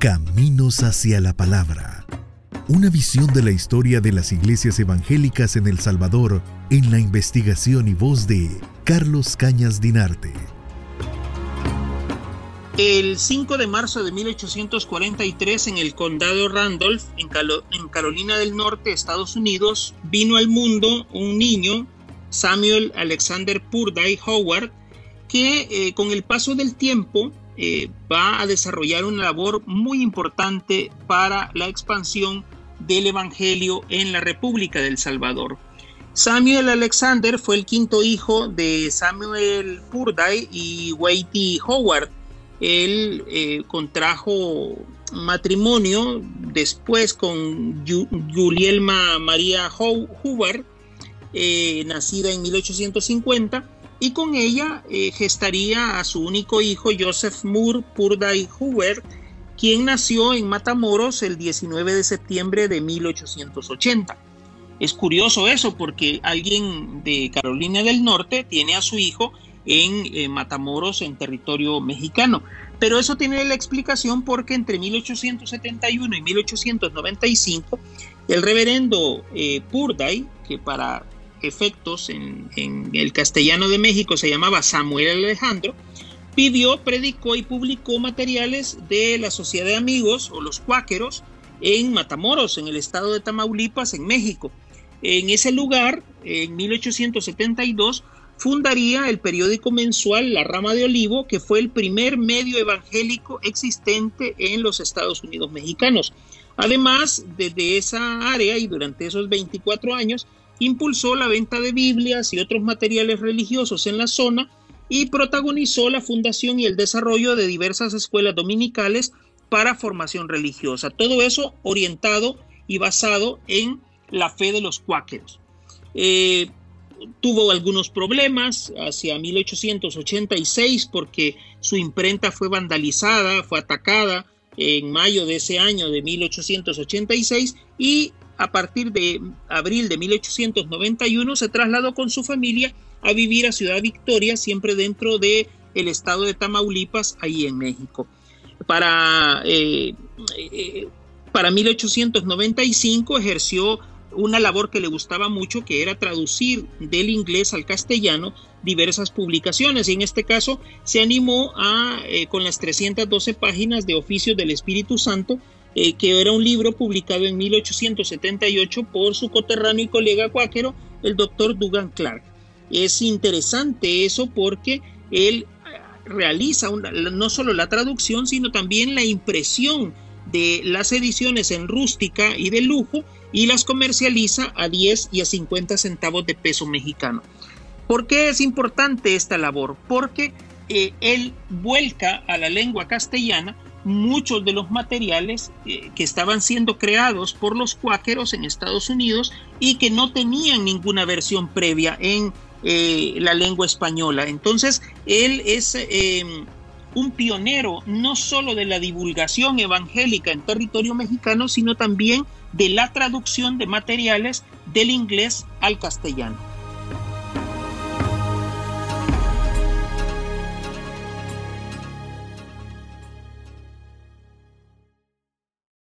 Caminos hacia la Palabra. Una visión de la historia de las iglesias evangélicas en El Salvador en la investigación y voz de Carlos Cañas Dinarte. El 5 de marzo de 1843 en el condado Randolph, en, Carolina del Norte, Estados Unidos, vino al mundo un niño, Samuel Alexander Purday Howard, que eh, con el paso del tiempo eh, va a desarrollar una labor muy importante para la expansión del Evangelio en la República del Salvador. Samuel Alexander fue el quinto hijo de Samuel Purday y Whitey Howard. Él eh, contrajo matrimonio después con Julielma María Howard, eh, nacida en 1850 y con ella eh, gestaría a su único hijo Joseph Moore Purday Hoover, quien nació en Matamoros el 19 de septiembre de 1880. Es curioso eso porque alguien de Carolina del Norte tiene a su hijo en eh, Matamoros en territorio mexicano. Pero eso tiene la explicación porque entre 1871 y 1895 el reverendo eh, Purday, que para efectos en, el castellano de México se llamaba Samuel Alejandro, pidió, predicó y publicó materiales de la Sociedad de Amigos o los Cuáqueros en Matamoros, en el estado de Tamaulipas, en México. En ese lugar, en 1872, fundaría el periódico mensual La Rama de Olivo, que fue el primer medio evangélico existente en los Estados Unidos mexicanos. Además, desde esa área y durante esos 24 años, impulsó la venta de Biblias y otros materiales religiosos en la zona y protagonizó la fundación y el desarrollo de diversas escuelas dominicales para formación religiosa. Todo eso orientado y basado en la fe de los cuáqueros. Eh, tuvo algunos problemas hacia 1886 porque su imprenta fue vandalizada, fue atacada en mayo de ese año de 1886 y a partir de abril de 1891 se trasladó con su familia a vivir a Ciudad Victoria, siempre dentro del el estado de Tamaulipas, ahí en México. Para, eh, eh, para 1895 ejerció una labor que le gustaba mucho, que era traducir del inglés al castellano diversas publicaciones. Y en este caso se animó a, eh, con las 312 páginas de Oficios del Espíritu Santo, eh, que era un libro publicado en 1878 por su coterráneo y colega cuáquero, el doctor Dugan Clark. Es interesante eso porque él eh, realiza no solo la traducción, sino también la impresión de las ediciones en rústica y de lujo y las comercializa a 10 y a 50 centavos de peso mexicano. ¿Por qué es importante esta labor? Porque eh, él vuelca a la lengua castellana muchos de los materiales eh, que estaban siendo creados por los cuáqueros en Estados Unidos y que no tenían ninguna versión previa en eh, la lengua española. Entonces, él es em, un pionero no solo de la divulgación evangélica en territorio mexicano, sino también de la traducción de materiales del inglés al castellano.